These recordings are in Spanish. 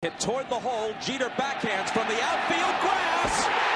Hit toward the hole. Jeter backhands from the outfield grass.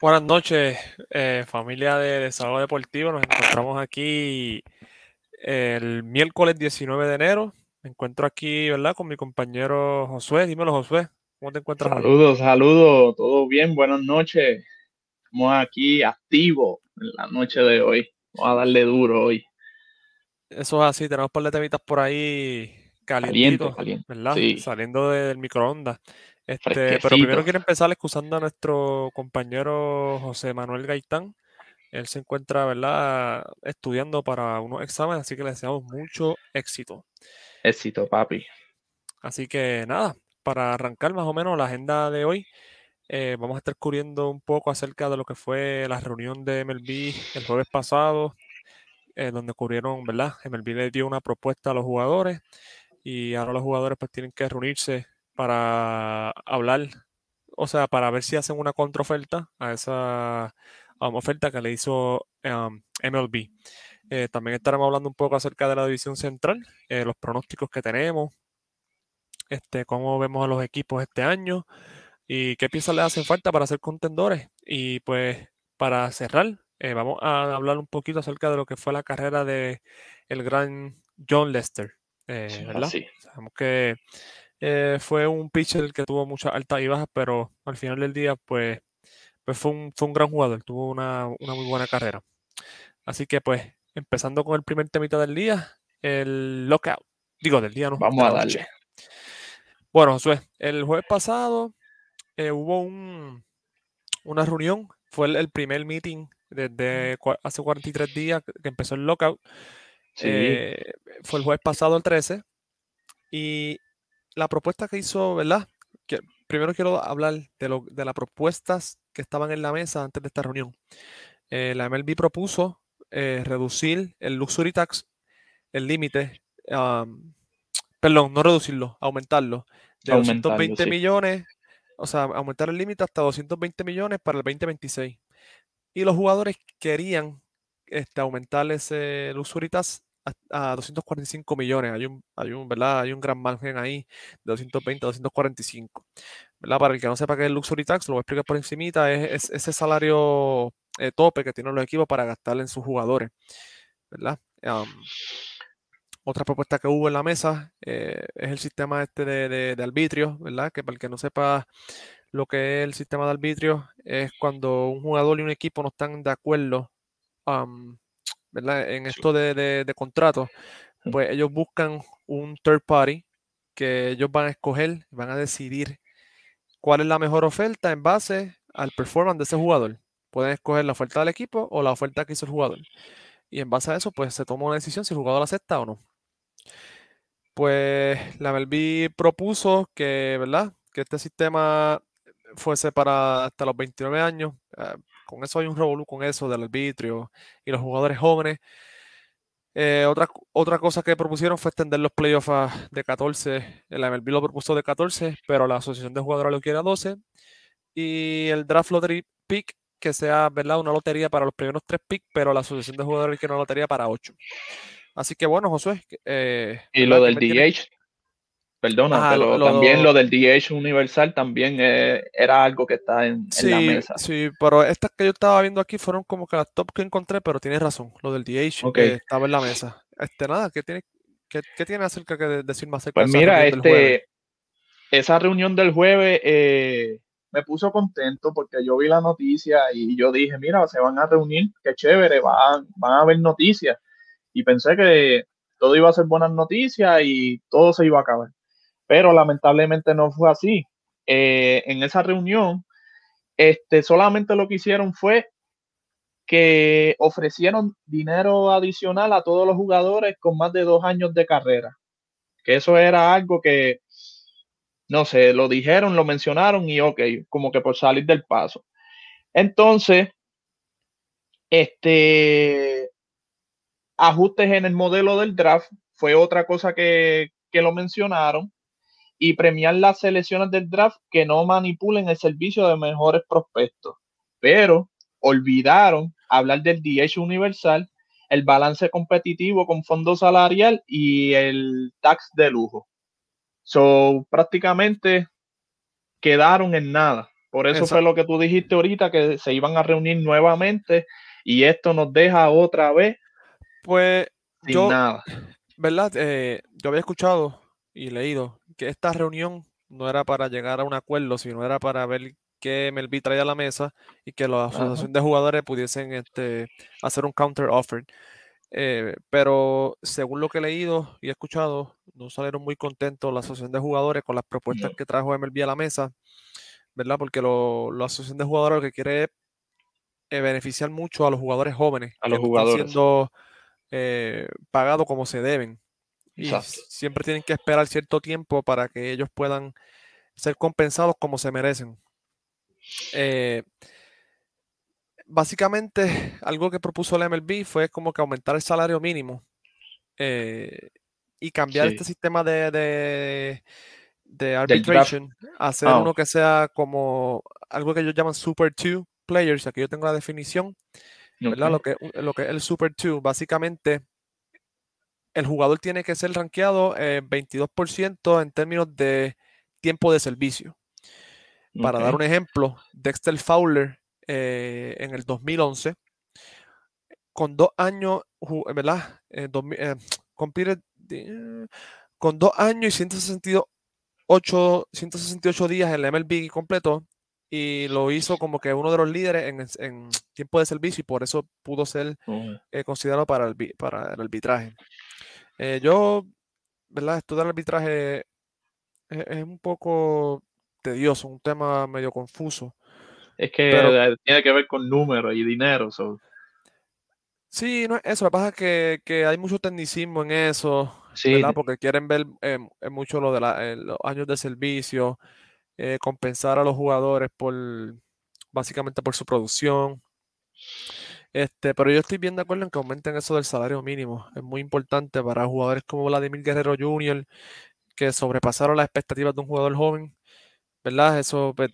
Buenas noches, eh, familia de Desahogo Deportivo. Nos encontramos aquí el miércoles 19 de enero. Me encuentro aquí, ¿verdad? Con mi compañero Josué. Dímelo, Josué. ¿Cómo te encuentras? Saludos, saludos, todo bien, buenas noches. Estamos aquí activos en la noche de hoy. Vamos a darle duro hoy. Eso es así, tenemos un par de temitas por ahí Caliente, calientitos, caliente. ¿verdad? Sí. Saliendo de- del microondas. Este, pero primero quiero empezar excusando a nuestro compañero José Manuel Gaitán. Él se encuentra, ¿verdad? Estudiando para unos exámenes, así que le deseamos mucho éxito. Éxito, papi. Así que nada, para arrancar más o menos la agenda de hoy, eh, vamos a estar cubriendo un poco acerca de lo que fue la reunión de MLB el jueves pasado, eh, donde cubrieron, ¿verdad? MLB le dio una propuesta a los jugadores y ahora los jugadores pues tienen que reunirse para hablar, o sea, para ver si hacen una contraoferta a esa um, oferta que le hizo um, MLB. Eh, también estaremos hablando un poco acerca de la división central, eh, los pronósticos que tenemos, este, cómo vemos a los equipos este año y qué piezas le hacen falta para ser contendores. Y pues para cerrar, eh, vamos a hablar un poquito acerca de lo que fue la carrera de el gran John Lester, eh, Sí, ¿verdad? Sabemos que eh, fue un pitcher que tuvo muchas altas y bajas, pero al final del día, pues, pues fue un, fue un gran jugador, tuvo una, una muy buena carrera. Así que pues, empezando con el primer temita del día, el lockout. Digo, del día, no. Vamos a noche. darle. Bueno, Josué, el jueves pasado eh, hubo un, una reunión, fue el, el primer meeting desde hace 43 días que que empezó el lockout. Sí, Eh, fue el jueves pasado, el 13. Y la propuesta que hizo, ¿verdad? Que, primero quiero hablar de, lo, de las propuestas que estaban en la mesa antes de esta reunión. Eh, la MLB propuso eh, reducir el luxury tax, el límite, am, perdón, no reducirlo, aumentarlo de Aumentarlo, 220 sí. millones, o sea, aumentar el límite hasta 220 millones para el 2026. Y los jugadores querían este, aumentar ese luxury tax a, a 245 millones. Hay un, hay un, ¿verdad? Hay un gran margen ahí de 220 a 245. ¿verdad? Para el que no sepa qué es el luxury tax, lo voy a explicar por encimita, es, es ese salario eh, tope que tienen los equipos para gastar en sus jugadores, ¿verdad? Otra propuesta que hubo en la mesa eh, es el sistema este de, de, arbitrio, ¿verdad? Que para el que no sepa lo que es el sistema de arbitrio, es cuando un jugador y un equipo no están de acuerdo ¿verdad? en esto de, de, de contratos, pues ellos buscan un third party que ellos van a escoger, van a decidir cuál es la mejor oferta en base al performance de ese jugador. Pueden escoger la oferta del equipo o la oferta que hizo el jugador. Y en base a eso, pues se toma una decisión si el jugador acepta o no. Pues la MLB propuso que, ¿verdad? Que este sistema fuese para hasta los 29 años. eh, con eso hay un revolú con eso del arbitrio y los jugadores jóvenes. Eh, otra, otra cosa que propusieron fue extender los playoffs de 14. La MLB lo propuso de 14, pero la Asociación de Jugadores lo quiere a 12. Y el Draft Lottery Pick, que sea, ¿verdad? Una lotería para los primeros tres picks, pero la Asociación de Jugadores quiere una lotería para 8. Así que bueno, Josué. eh, Y lo ¿Qué del? DH, perdona, Ajá, pero lo- lo- también lo del DH universal también eh, era algo que está en, en la mesa. sí, pero estas que yo estaba viendo aquí fueron como que las top que encontré, pero tienes razón, lo del DH Ok. eh, estaba en la mesa. Este, nada, ¿qué tiene, qué, qué tiene acerca que de- decir más acerca Pues mira, este, esa reunión del jueves eh, me puso contento porque yo vi la noticia y yo dije, mira, se van a reunir, qué chévere, van, van a haber noticias. Y pensé que todo iba a ser buenas noticias y todo se iba a acabar. Pero lamentablemente no fue así. Eh, en esa reunión, este, solamente lo que hicieron fue que ofrecieron dinero adicional a todos los jugadores con más de dos años de carrera. Que eso era algo que, no sé, lo dijeron, lo mencionaron y ok, como que por salir del paso. Entonces, este, ajustes en el modelo del draft fue otra cosa que, que lo mencionaron y premiar las selecciones del draft que no manipulen el servicio de mejores prospectos. Pero olvidaron hablar del DH universal, el balance competitivo con fondo salarial y el tax de lujo. So, prácticamente quedaron en nada. Por eso fue lo que tú dijiste ahorita, que se iban a reunir nuevamente y esto nos deja otra vez. Pues sin nada. ¿Verdad? Eh, yo había escuchado y leído que esta reunión no era para llegar a un acuerdo, sino era para ver qué MLB traía a la mesa y que la asociación de jugadores pudiesen este, hacer un counter offer. Eh, pero según lo que he leído y he escuchado, no salieron muy contentos la asociación de jugadores con las propuestas que trajo MLB a la mesa, ¿verdad? Porque lo, la asociación de jugadores lo que quiere es eh, beneficiar mucho a los jugadores jóvenes, a los jugadores siendo eh, pagados como se deben. Y siempre tienen que esperar cierto tiempo para que ellos puedan ser compensados como se merecen. Eh, básicamente, algo que propuso la MLB fue como que aumentar el salario mínimo eh, y cambiar este sistema de, de, de arbitration, hacer ah. uno que sea como algo que ellos llaman Super 2 players. Aquí yo tengo la definición, Lo, que, lo que es el Super 2, básicamente el jugador tiene que ser rankeado 22% en términos de tiempo de servicio. Para dar un ejemplo, Dexter Fowler eh, en el 2011, con dos años, ¿verdad? Eh, eh, con dos años y 168, 168 días en la MLB completo y lo hizo como que uno de los líderes en, tiempo de servicio y por eso pudo ser considerado para el, para el arbitraje. Eh, yo, ¿verdad? Estudiar arbitraje es, un poco tedioso, un tema medio confuso. Es que tiene que ver con números y dinero. Sí, no eso. Lo que pasa es que, hay mucho tecnicismo en eso, ¿verdad? Porque quieren ver eh, mucho lo de eh, los años de servicio, compensar a los jugadores por básicamente por su producción. Este, pero yo estoy bien de acuerdo en que aumenten eso del salario mínimo. Es muy importante para jugadores como Vladimir Guerrero Jr., que sobrepasaron las expectativas de un jugador joven. ¿Verdad? Eso pues,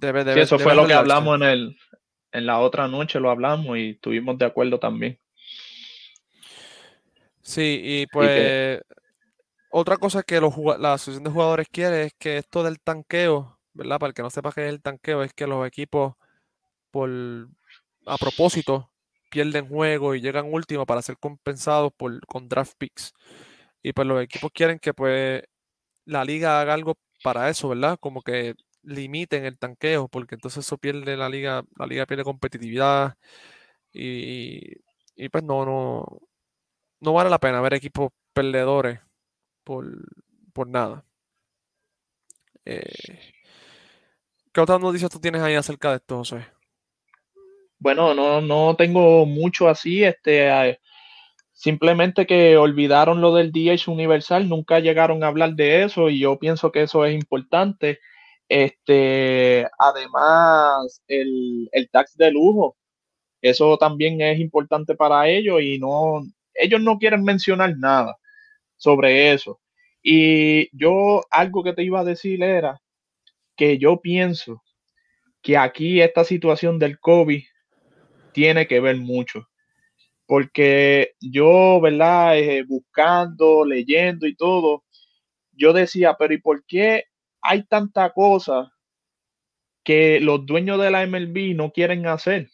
debe, debe Eso fue lo que hablamos en, el, en la otra noche, lo hablamos y estuvimos de acuerdo también. Sí, y pues otra cosa que los, la asociación de jugadores quiere es que esto del tanqueo, ¿verdad? Para el que no sepa qué es el tanqueo, es que los equipos por a propósito pierden juego y llegan último para ser compensados por, con draft picks. Y pues los equipos quieren que pues la liga haga algo para eso, ¿verdad? Como que limiten el tanqueo, porque entonces eso pierde la liga, la liga pierde competitividad y, y pues no, no, no vale la pena ver equipos perdedores por, por nada. Eh, ¿Qué otras noticias tú tienes ahí acerca de esto, José? Bueno, no, no tengo mucho así, este, simplemente que olvidaron lo del DH universal, nunca llegaron a hablar de eso y yo pienso que eso es importante. Este, además, el, el tax de lujo, eso también es importante para ellos y no, ellos no quieren mencionar nada sobre eso. Y yo algo que te iba a decir era que yo pienso que aquí esta situación del COVID tiene que ver mucho. Porque yo, ¿verdad? Eh, buscando, leyendo y todo, yo decía, pero ¿y por qué hay tanta cosa que los dueños de la MLB no quieren hacer?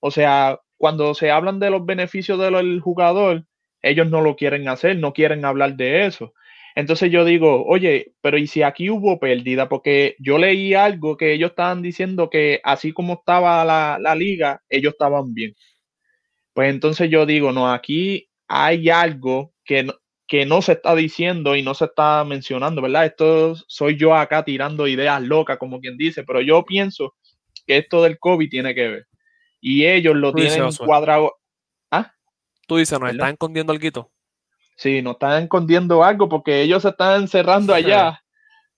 O sea, cuando se hablan de los beneficios del jugador, ellos no lo quieren hacer, no quieren hablar de eso. Entonces yo digo, oye, pero ¿y si aquí hubo pérdida? Porque yo leí algo que ellos estaban diciendo que así como estaba la, liga, ellos estaban bien. Pues entonces yo digo, no, aquí hay algo que no, que no se está diciendo y no se está mencionando, ¿verdad? Esto soy yo acá tirando ideas locas, como quien dice, pero yo pienso que esto del COVID tiene que ver. Y ellos lo Tú tienen cuadrado. ¿Ah? Tú dices, nos ¿Verdad? están escondiendo algo. Sí, nos están escondiendo algo porque ellos se están encerrando allá.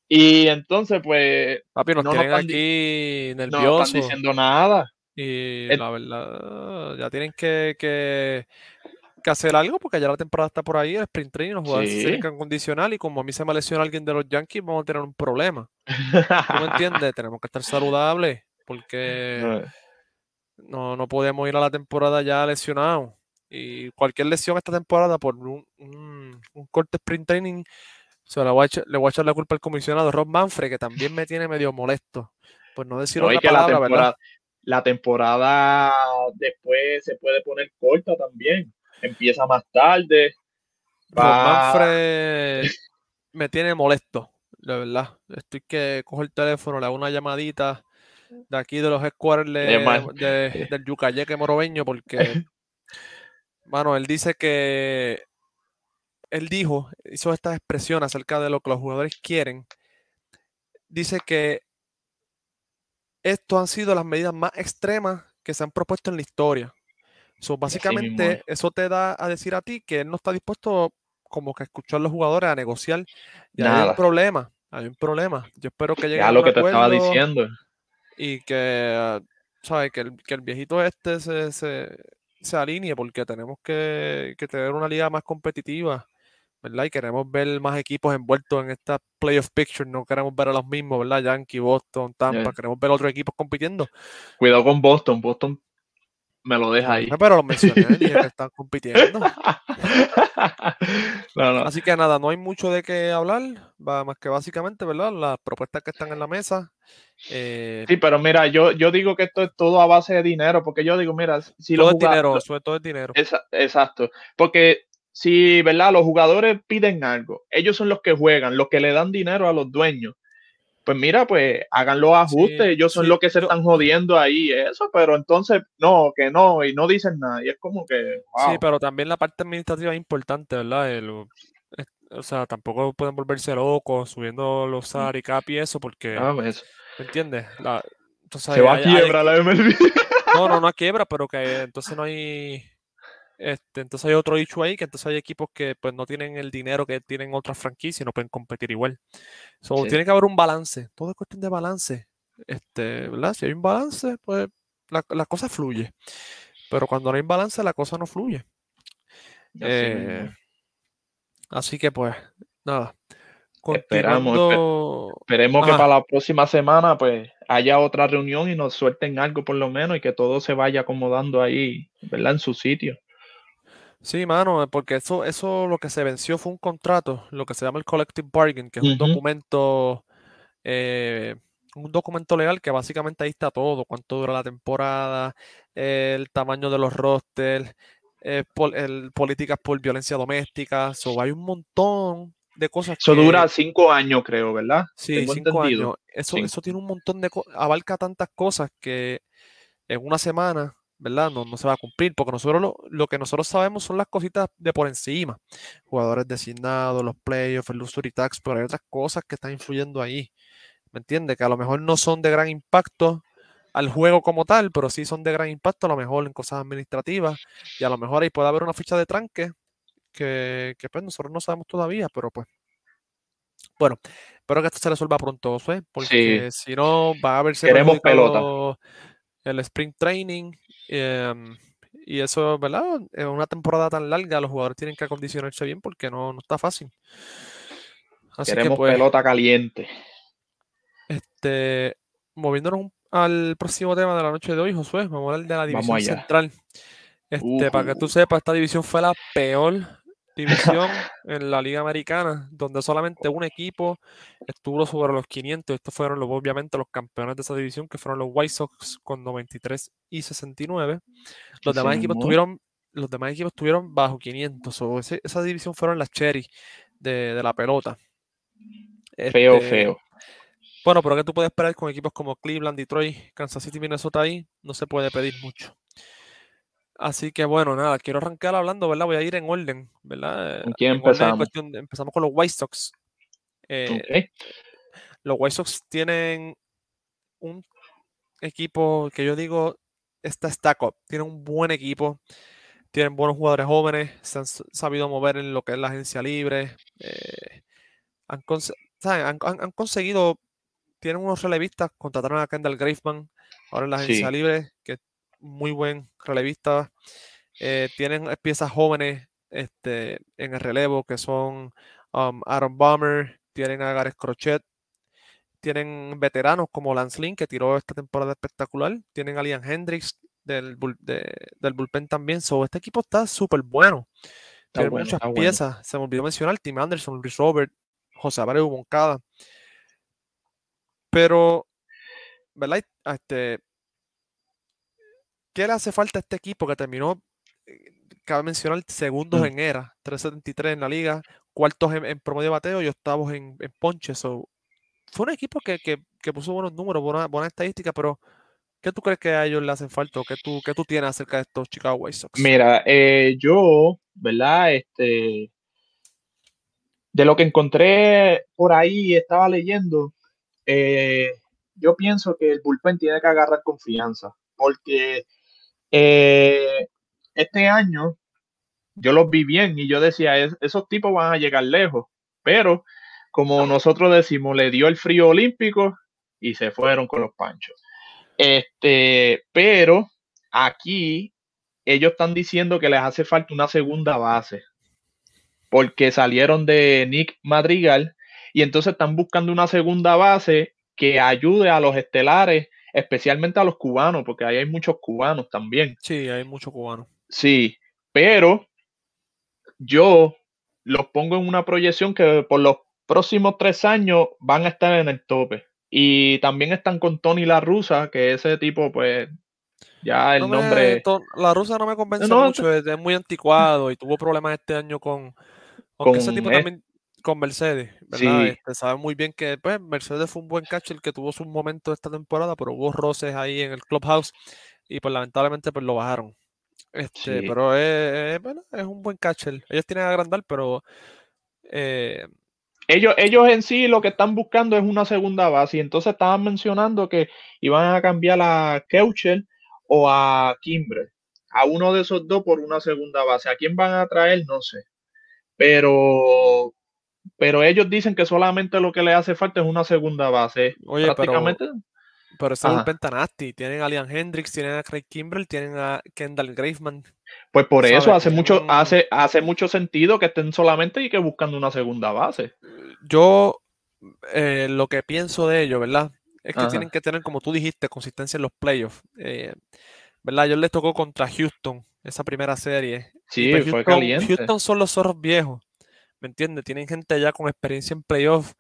Y entonces, pues, Papi, nos No tienen aquí no nerviosos. están diciendo nada. Y El- la verdad, ya tienen que, que, que hacer algo porque ya la temporada está por ahí, el sprint training, los jugadores se Sí. tienen que acondicionar y como a mí se me lesiona alguien de los Yankees, vamos a tener un problema. ¿Tú me entiendes? Tenemos que estar saludables porque no, no podemos ir a la temporada ya lesionados. Y cualquier lesión esta temporada por un, un, un corte sprint training, se la voy a echar- le voy a echar la culpa al comisionado Rob Manfred, que también me tiene medio molesto. Pues no decir No, otra que la palabra, ¿verdad? temporada, la temporada después se puede poner corta también. Empieza más tarde. Va- Manfred me tiene molesto, de verdad. Estoy que cojo el teléfono, le hago una llamadita de aquí de los headquarters de- Es más- de- del Yucayeque Morobeño, porque, mano, él dice que él dijo, hizo estas expresiones acerca de lo que los jugadores quieren. Dice que estos han sido las medidas más extremas que se han propuesto en la historia. So, básicamente, es. eso te da a decir a ti que él no está dispuesto como que a escuchar a los jugadores, a negociar. Y hay un Nada. problema, hay un problema. Yo espero que llegue Ya a lo que te estaba diciendo. y que, ah, ¿sabes? Que el, que el viejito este se, se, se alinee porque tenemos que, que tener una liga más competitiva, ¿verdad? Y queremos ver más equipos envueltos en esta playoff picture, no queremos ver a los mismos, ¿verdad? Yankee, Boston, Tampa, Yeah. queremos ver otros equipos compitiendo. Cuidado con Boston. Boston me lo deja ahí. Pero los mencioné, dije que están compitiendo. no, no. Así que nada, no hay mucho de qué hablar, más que básicamente, ¿verdad? Las propuestas que están en la mesa. eh, Sí, pero mira, yo, yo digo que esto es todo a base de dinero, porque yo digo, mira, si todo los es dinero, jugadores- sobre todo es dinero. Esa- exacto, porque si, ¿verdad? Los jugadores piden algo, ellos son los que juegan, los que le dan dinero a los dueños. Pues mira, pues hagan los ajustes, Sí, ellos son sí, los que se están jodiendo ahí, eso, pero entonces, no, que no, y no dicen nada, y es como que, Sí, pero también la parte administrativa es importante, ¿verdad? El- es- o sea, tampoco pueden volverse locos subiendo los salary cap y eso, porque, Ah, pues, ¿me entiendes? La- entonces se va a hay- hay- quiebra la MLB. No, no, no a quiebra, pero que entonces no hay. Este, entonces hay otro issue ahí, que entonces hay equipos que pues no tienen el dinero que tienen otras franquicias y no pueden competir igual. So, Sí. tiene que haber un balance. Todo es cuestión de balance. Este, ¿verdad? Si hay un balance, pues la, la cosa fluye. Pero cuando no hay balance, la cosa no fluye. Así Eh, así que pues, nada. Esperamos, Esperemos que para la próxima semana pues haya otra reunión y nos suelten algo por lo menos y que todo se vaya acomodando ahí, ¿verdad? En su sitio. Sí, mano, eh, porque eso, eso lo que se venció fue un contrato, lo que se llama el Collective Bargain, que es un documento, eh, un documento legal que básicamente ahí está todo, cuánto dura la temporada, el tamaño de los rosters, eh, pol- el- políticas por violencia doméstica, so, hay un montón de cosas Eso que, dura cinco años, creo, ¿verdad? sí, tengo cinco entendido. años, eso, eso tiene un montón de cosas, abarca tantas cosas que en una semana, ¿verdad? No, no se va a cumplir, porque nosotros lo, lo que nosotros sabemos son las cositas de por encima. Jugadores designados, los playoffs, el luxury tax, pero hay otras cosas que están influyendo ahí. ¿Me entiendes? Que a lo mejor no son de gran impacto al juego como tal, pero sí son de gran impacto a lo mejor en cosas administrativas y a lo mejor ahí puede haber una ficha de tranque que, que, pues nosotros no sabemos todavía, pero pues bueno, espero que esto se resuelva pronto, porque si no va a haberse Queremos pelota. El sprint training em, y eso, ¿verdad? En una temporada tan larga los jugadores tienen que acondicionarse bien porque no, no está fácil. Así que pues, pelota caliente. este, moviéndonos al próximo tema de la noche de hoy, Josué, vamos a hablar de la división central. Este, para que tú sepas, esta división fue la peor división en la Liga Americana, donde solamente un equipo estuvo sobre los 500. Estos fueron los, obviamente los campeones de esa división, que fueron los White Sox con 93 y 69. Los demás equipos tuvieron, los demás equipos estuvieron bajo 500. so, ese- esa división fueron las cherry de, de la pelota. Feo, Este, feo. bueno, pero ¿qué tú puedes esperar con equipos como Cleveland, Detroit, Kansas City, Minnesota ahí? No se puede pedir mucho. Así que bueno, nada, quiero arrancar hablando, ¿verdad? Voy a ir en orden, ¿verdad? ¿Con quién En orden en empezamos? cuestión empezamos con los White Sox. Eh. Los White Sox tienen un equipo que yo digo está stack up. Tienen un buen equipo, tienen buenos jugadores jóvenes, se han sabido mover en lo que es la agencia libre. eh, han, cons- ¿saben? Han- han- han conseguido, tienen unos relevistas, contrataron a Kendall Graveman ahora en la agencia Sí. libre, que muy buen relevista. eh, tienen piezas jóvenes este, en el relevo que son um, Aaron Bomber, tienen a Gareth Crochet, tienen veteranos como Lance Lynn, que tiró esta temporada espectacular, tienen a Liam Hendricks del, de- del bullpen también. So, este equipo está súper bueno. Está Tiene bueno, muchas está bueno. piezas. Se me olvidó mencionar Tim Anderson, Luis Robert, José Abreu Moncada. Pero, ¿verdad? Este, ¿qué le hace falta a este equipo que terminó, eh, cabe mencionar, segundos Mm. en era, 373 en la liga, cuartos en, en promedio de bateo y octavos en, en ponche? So, fue un equipo que, que- que puso buenos números, buenas buena estadísticas, pero ¿qué tú crees que a ellos le hacen falta qué tú, qué tú tienes acerca de estos Chicago White Sox? Mira, eh, yo, ¿verdad? Este, de lo que encontré por ahí, estaba leyendo, eh, yo pienso que el bullpen tiene que agarrar confianza, porque eh, este año yo los vi bien y yo decía, "Es- esos tipos van a llegar lejos, pero como nosotros decimos, le dio el frío olímpico y se fueron con los panchos. Este, pero aquí ellos están diciendo que les hace falta una segunda base porque salieron de Nick Madrigal y entonces están buscando una segunda base que ayude a los estelares, especialmente a los cubanos, porque ahí hay muchos cubanos también. Sí, hay muchos cubanos. Sí, pero yo los pongo en una proyección que por los próximos tres años van a estar en el tope. Y también están con Tony La Rusa, que ese tipo, pues, ya el No me- nombre. la rusa no me convence No, mucho, es, es muy anticuado y tuvo problemas este año con, aunque ese Con tipo es- también con Mercedes, ¿verdad? Sí. Este, sabe muy bien que pues, Mercedes fue un buen catcher que tuvo sus momentos esta temporada, pero hubo roces ahí en el clubhouse y pues lamentablemente pues lo bajaron. Este, Sí. pero es, es, bueno, es un buen catcher. Ellos tienen a agrandar, pero eh, Ellos, ellos en sí lo que están buscando es una segunda base. Y entonces estaban mencionando que iban a cambiar a Keuchel o a Kimbre. A uno de esos dos por una segunda base. ¿A quién van a traer? No sé. Pero, pero ellos dicen que solamente lo que le hace falta es una segunda base. Oye, pero- Prácticamente. pero bullpen tan nasty. Tienen a Liam Hendricks, tienen a Craig Kimbrell, tienen a Kendall Graveman. Pues por ¿sabes? eso hace mucho, hace, hace mucho sentido que estén solamente y que buscando una segunda base. Yo eh, lo que pienso de ellos, ¿verdad? Es que Ajá. tienen que tener, como tú dijiste, consistencia en los playoffs. eh, ¿verdad? Yo les tocó contra Houston, esa primera serie. Sí, pues fue Houston, caliente. Houston son los zorros viejos, ¿me entiendes? Tienen gente ya con experiencia en playoffs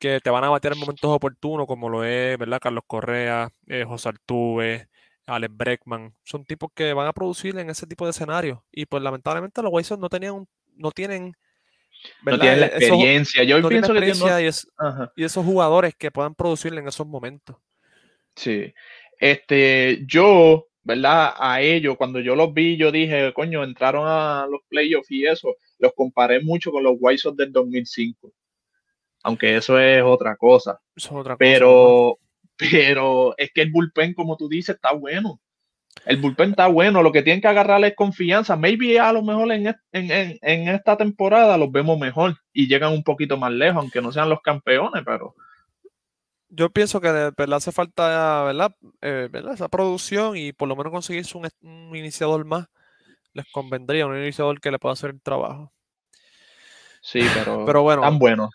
que te van a batear en momentos oportunos, como lo es, ¿verdad? Carlos Correa, eh, José Altuve, Alex Breckman. Son tipos que van a producir en ese tipo de escenarios. Y pues lamentablemente los Sox no tenían no tienen, No ¿verdad? tienen la esos- experiencia. Yo no pienso que tienen- y es- y esos jugadores que puedan producir en esos momentos. Sí. Este, yo, ¿verdad? A ellos, cuando yo los vi, yo dije, coño, entraron a los playoffs y eso. Los comparé mucho con los White Sox del 2005. Aunque eso es otra cosa. Es otra. Pero, pero es que el bullpen, como tú dices, está bueno. El bullpen está bueno. Lo que tienen que agarrarle es confianza. Maybe a lo mejor en, en, en- en esta temporada los vemos mejor y llegan un poquito más lejos, aunque no sean los campeones, pero Yo pienso que verdad hace falta, ¿verdad? Eh, ¿verdad? Esa producción y por lo menos conseguirse un, un iniciador más. Les convendría un iniciador que le pueda hacer el trabajo. sí, pero, Pero bueno, tan bueno.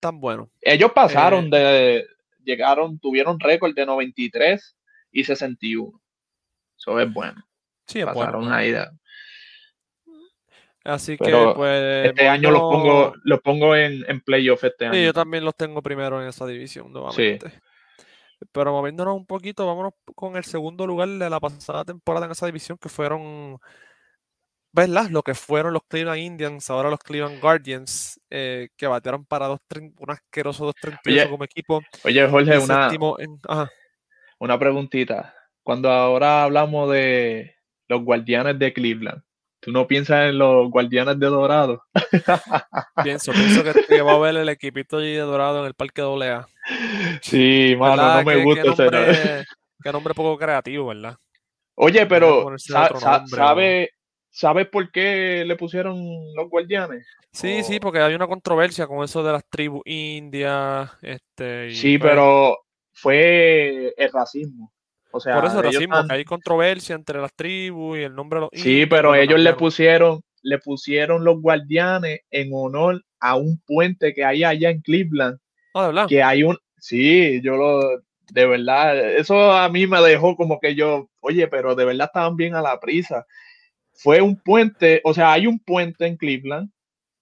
tan bueno. Ellos pasaron Eh, de, llegaron, tuvieron récord de 93 y 61. Eso es bueno. Sí, es bueno. Pasaron ahí. de- Así que, pues. este año los pongo, los pongo en, en playoff este Sí, año. yo también los tengo primero en esa división nuevamente. Pero moviéndonos un poquito, vámonos con el segundo lugar de la pasada temporada en esa división, que fueron, ¿verdad? Lo que fueron los Cleveland Indians, ahora los Cleveland Guardians, eh, que batearon para dos, un asqueroso 2.38 Oye, como equipo. Oye, Jorge, una, en- una preguntita. Cuando ahora hablamos de los guardianes de Cleveland, ¿tú no piensas en los guardianes de Dorado? Pienso, pienso que, que va a ver el equipito allí de Dorado en el Parque AA. Sí, mano, ¿Verdad? no me ¿Qué- gusta qué ese nombre, qué nombre poco creativo, ¿verdad? Oye, pero ponerse sa- otro sa- nombre, ¿sabe, ¿sabes por qué le pusieron los guardianes? Sí, sí, O- porque hay una controversia con eso de las tribus indias, este, y Sí, pues, pero fue el racismo. O sea, por eso el racismo, están- que hay controversia entre las tribus y el nombre de los Sí, indios, pero pues lo ellos le pusieron, le pusieron los guardianes en honor a un puente que hay allá en Cleveland, Ah, de verdad. que hay un, sí, yo lo, de verdad, eso a mí me dejó como que yo, oye, pero de verdad estaban bien a la prisa. Fue un puente, o sea, hay un puente en Cleveland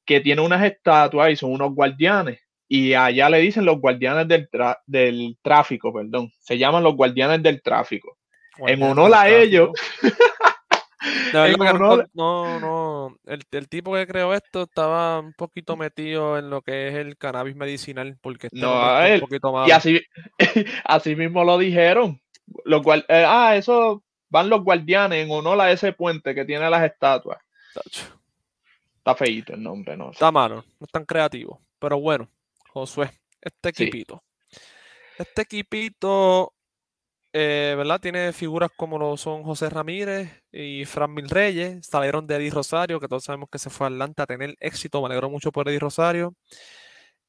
que tiene unas estatuas y son unos guardianes. Y allá le dicen los guardianes del, tra- del tráfico, perdón. Se llaman los guardianes del tráfico. En honor a ellos, no, honor- no, no, el, el tipo que creó esto estaba un poquito metido en lo que es el cannabis medicinal, porque este No, un poquito Y malo. así, así mismo lo dijeron. Los guar- eh, ah, eso van los guardianes en honor a ese puente que tiene las estatuas. Tacho, Está feíto el nombre, no. Está malo, no es tan creativo. Pero bueno, Josué, este Sí. equipito. Este equipito, eh, ¿verdad? Tiene figuras como lo son José Ramírez y Fran Mil Reyes. Salieron de Eddie Rosario, que todos sabemos que se fue a Atlanta a tener éxito. Me alegro mucho por Eddie Rosario.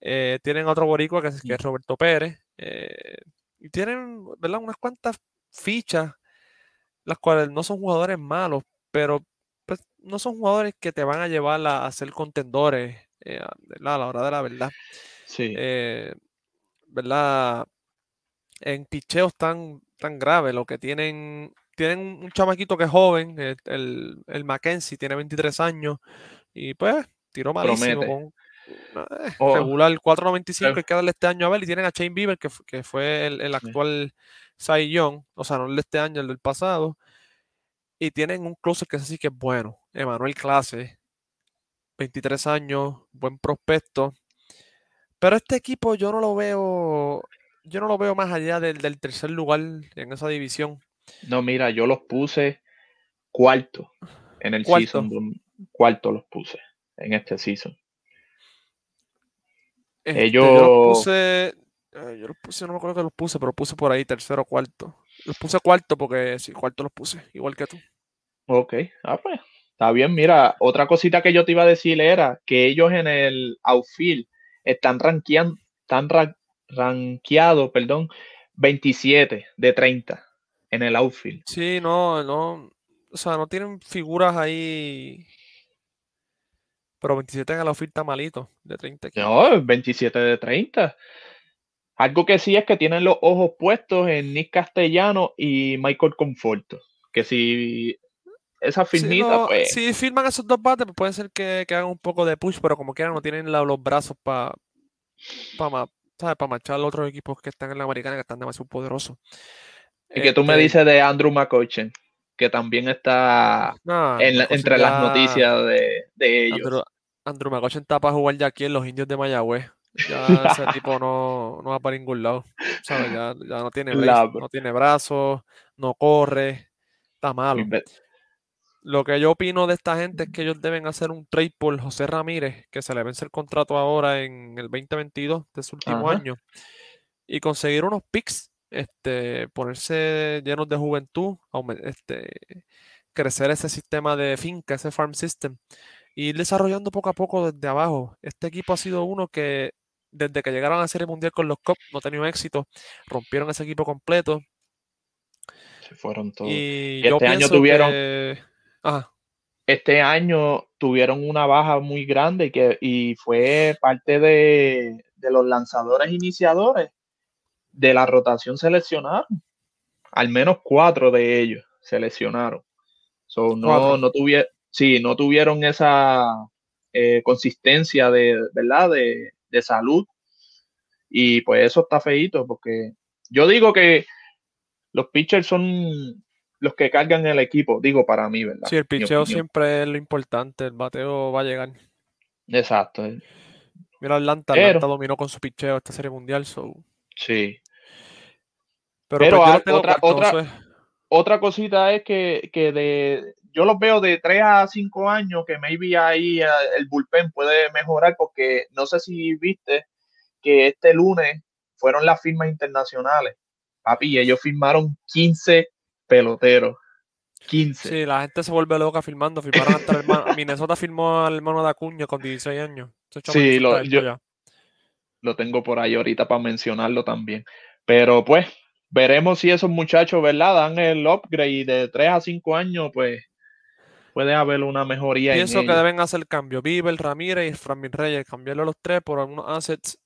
Eh, tienen otro boricua que es, que es Roberto Pérez. eh, y tienen, ¿verdad? Unas cuantas fichas, las cuales no son jugadores malos, pero pues, no son jugadores que te van a llevar a, a ser contendores eh, a- la hora de la verdad. Sí. Eh, ¿Verdad? En picheos tan, tan graves, lo que tienen, tienen un chamaquito que es joven, el, el, el Mackenzie tiene 23 años y pues tiró malísimo con eh, Oh. regular 4.95, Eh. hay que darle este año a ver y tienen a Shane Bieber que, que fue el, el actual Cy Young, o sea, no el de este año, el del pasado. Y tienen un closer que es así que es bueno. Emanuel Clase, 23 años, buen prospecto. Pero este equipo yo no lo veo, yo no lo veo más allá del, del tercer lugar en esa división. No, mira, yo los puse cuarto en el Cuarto. season. Cuarto los puse en este season. Este, yo los Ellos- puse, eh, yo los puse, no me acuerdo que los puse, pero los puse por ahí, tercero, cuarto. Los puse cuarto porque sí, cuarto los puse, igual que tú. Ok, ah, pues, está bien. Mira, otra cosita que yo te iba a decir era que ellos en el outfield están rankeando, están ra- rankeados, perdón, 27 de 30 en el outfield. Sí, no, no, o sea, no tienen figuras ahí. Pero 27 en el outfield está malito, de 30 equipos. No, 27 de 30. Algo que sí es que tienen los ojos puestos en Nick Castellano y Michael Conforto. Que si esa firmita, no, pues. si firman esos dos bates, pues puede ser que, que hagan un poco de push, pero como quieran, no tienen la- los brazos para para marchar a los otros equipos que están en la americana, que están demasiado poderosos. Y que tú me Este, dices de Andrew McCutcheon, que también está en la- entre las noticias de, de ellos. Andrew, Andrew McCutcheon está para jugar ya aquí en los indios de Mayagüez. Ya ese tipo no, no va para ningún lado. ¿sabes? Ya, ya no tiene brace- no tiene brazos, no corre, está malo. Lo que yo opino de esta gente es que ellos deben hacer un trade por José Ramírez, que se le vence el contrato ahora en el 2022 de su último Ajá. año, y conseguir unos picks, este, ponerse llenos de juventud, este, crecer ese sistema de finca, ese farm system, y ir desarrollando poco a poco desde abajo. Este equipo ha sido uno que desde que llegaron a la Serie Mundial con los Cubs no tenido éxito, rompieron ese equipo completo, Se fueron todos. y este año tuvieron- que- Ajá. Este año tuvieron una baja muy grande y, que, y fue parte de, de los lanzadores iniciadores de la rotación seleccionaron. Al menos cuatro de ellos seleccionaron. So, no, no, tuvieron, sí, no tuvieron esa eh, consistencia de, ¿verdad? De, de salud. Y pues eso está feíto porque yo digo que los pitchers son los que cargan el equipo, digo para mí, ¿verdad? Sí, el opinión. siempre es lo importante, el bateo va a llegar. Exacto, Mira, Atlanta, Pero- Atlanta dominó con su picheo esta serie mundial, so- sí. pero, Pero pues, otra- otra-. Otra cosita es que, que de, yo los veo de 3 a 5 años que maybe ahí eh, el bullpen puede mejorar porque no sé si viste que este lunes fueron las firmas internacionales papi, ellos firmaron 15 peloteros. 15. Sí, la gente se vuelve loca filmando. Firmaron hasta el hermano. Minnesota firmó al hermano de Acuña con 16 años. Sí, lo- yo- ya. Lo tengo por ahí ahorita para mencionarlo también. Pero pues, veremos si esos muchachos, ¿verdad? Dan el upgrade de 3 a 5 años, pues puede haber una mejoría Pienso en que deben hacer cambio. Bieber, Ramírez y Franvin Reyes. Cambiarlo a los tres por algunos assets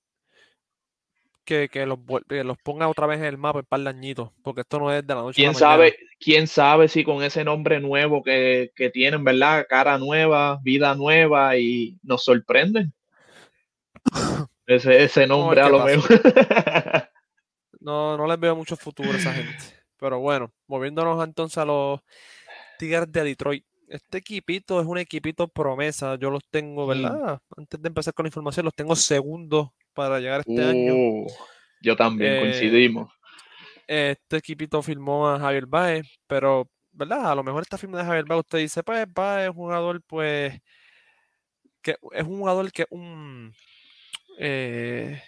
que, que los, que los ponga otra vez en el mapa en par de añitos. Porque esto no es de la noche a la ¿Quién mañana. sabe, quién sabe si con ese nombre nuevo que, que tienen, ¿verdad? Cara nueva, vida nueva y nos sorprenden. Ese, ese nombre a lo pasa. mejor. No, no les veo mucho futuro a esa gente. Pero bueno, moviéndonos entonces a los Tigres de Detroit. Este equipito es un equipito promesa. Yo los tengo, Mm. ¿verdad? Antes de empezar con la información, los tengo segundos para llegar este año. Uh, yo también Eh, coincidimos. Este equipito firmó a Javier Baez, pero, ¿verdad? A lo mejor esta firma de Javier Baez, usted dice, pues Baez es un jugador, pues, que es un jugador que un, eh,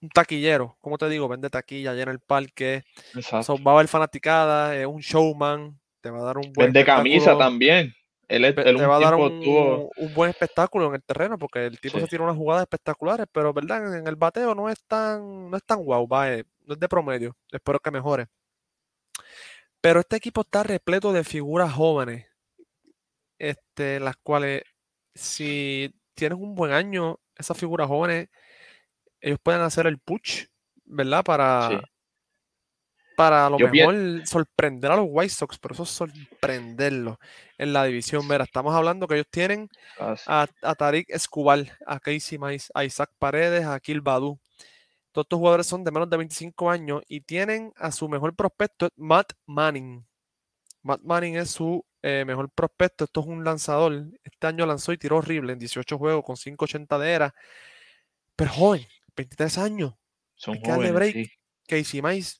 un taquillero, como te digo, vende taquilla, llena el parque, Exacto. so, va a haber fanaticada, es un showman, te va a dar un buen Vende camisa también. Él, te va a dar un, tuvo- un buen espectáculo en el terreno, porque el tipo Sí. se tira unas jugadas espectaculares, pero verdad, en el bateo no es tan, no es tan guau, va, eh, no es de promedio. Espero que mejore. Pero este equipo está repleto de figuras jóvenes, este, las cuales, si tienes un buen año, esas figuras jóvenes, ellos pueden hacer el push, ¿verdad? Para, Sí. Para a lo Yo mejor sorprender a los White Sox, pero eso es sorprenderlos en la división. Mira, estamos hablando que ellos tienen Ah, sí. a, a Tariq Escobar, a Casey Mize, a Isaac Paredes, a Akil Badu. Todos estos jugadores son de menos de 25 años y tienen a su mejor prospecto, Matt Manning. Matt Manning es su eh, mejor prospecto. Esto es un lanzador. Este año lanzó y tiró horrible en 18 juegos con 5.80 de era. Pero joven, 23 años. Son hay que darle jóvenes, break. sí. Casey Mize,